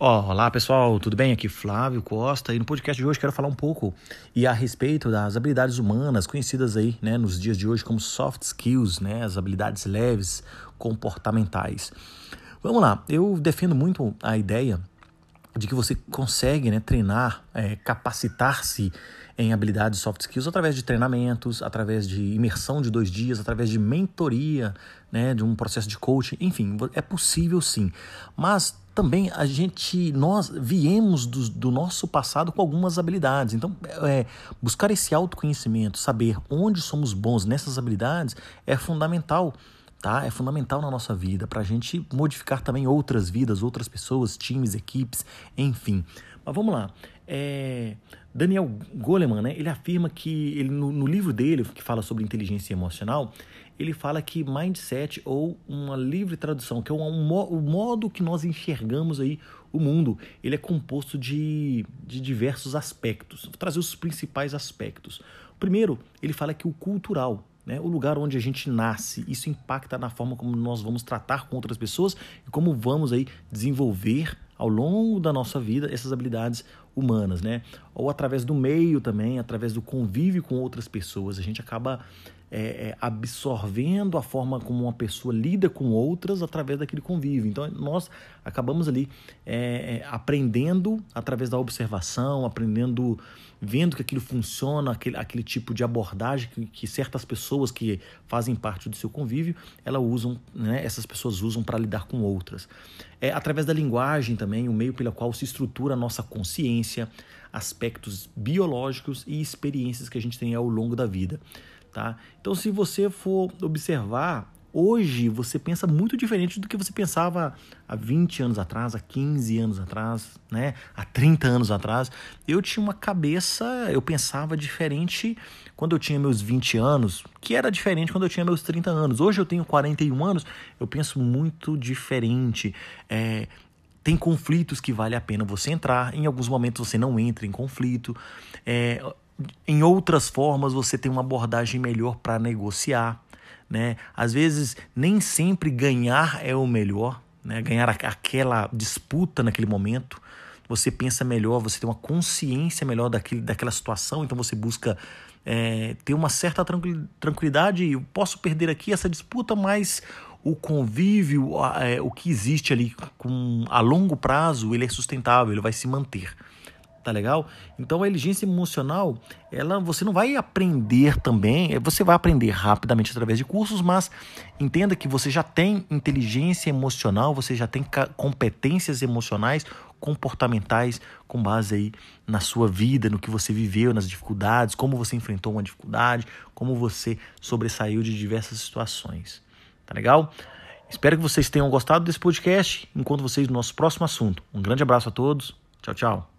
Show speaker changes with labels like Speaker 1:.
Speaker 1: Olá pessoal, tudo bem? Aqui Flávio Costa e no podcast de hoje quero falar um pouco e a respeito das habilidades humanas conhecidas aí, né, nos dias de hoje como soft skills, né, as habilidades leves comportamentais. Vamos lá, eu defendo muito a ideia de que você consegue né, treinar, é, capacitar-se em habilidades soft skills através de treinamentos, através de imersão de dois dias, através de mentoria, né, de um processo de coaching, enfim, é possível sim. Mas também a gente, nós viemos do, do nosso passado com algumas habilidades. Então, é, buscar esse autoconhecimento, saber onde somos bons nessas habilidades é fundamental. Tá? É fundamental na nossa vida para a gente modificar também outras vidas, outras pessoas, times, equipes, enfim. Mas vamos lá. É, Daniel Goleman, né, ele afirma que ele, no, no livro dele, que fala sobre inteligência emocional, ele fala que mindset ou uma livre tradução, que é um, um, o modo que nós enxergamos aí o mundo, ele é composto de, de diversos aspectos. Vou trazer os principais aspectos. Primeiro, ele fala que o cultural, né, o lugar onde a gente nasce, isso impacta na forma como nós vamos tratar com outras pessoas e como vamos aí desenvolver ao longo da nossa vida essas habilidades humanas, né? Ou através do meio também, através do convívio com outras pessoas, a gente acaba é, é, absorvendo a forma como uma pessoa lida com outras através daquele convívio. Então, nós acabamos ali é, é, aprendendo através da observação, aprendendo, vendo que aquilo funciona, aquele, aquele tipo de abordagem que, que certas pessoas que fazem parte do seu convívio, elas usam, né, essas pessoas usam para lidar com outras. É, através da linguagem também, o meio pelo qual se estrutura a nossa consciência, aspectos biológicos e experiências que a gente tem ao longo da vida. Tá? Então, se você for observar, hoje você pensa muito diferente do que você pensava há 20 anos atrás, há 15 anos atrás, né? há 30 anos atrás. Eu tinha uma cabeça, eu pensava diferente quando eu tinha meus 20 anos, que era diferente quando eu tinha meus 30 anos. Hoje eu tenho 41 anos, eu penso muito diferente. É, tem conflitos que vale a pena você entrar, em alguns momentos você não entra em conflito. É, em outras formas você tem uma abordagem melhor para negociar, né? Às vezes nem sempre ganhar é o melhor, né? Ganhar aquela disputa naquele momento, você pensa melhor, você tem uma consciência melhor daquele, daquela situação, então você busca é, ter uma certa tranquilidade. Eu posso perder aqui essa disputa, mas o convívio, é, o que existe ali com, a longo prazo, ele é sustentável, ele vai se manter tá legal? Então a inteligência emocional, ela você não vai aprender também, é, você vai aprender rapidamente através de cursos, mas entenda que você já tem inteligência emocional, você já tem competências emocionais, comportamentais com base aí na sua vida, no que você viveu, nas dificuldades, como você enfrentou uma dificuldade, como você sobressaiu de diversas situações. Tá legal? Espero que vocês tenham gostado desse podcast. Encontro vocês no nosso próximo assunto. Um grande abraço a todos. Tchau, tchau.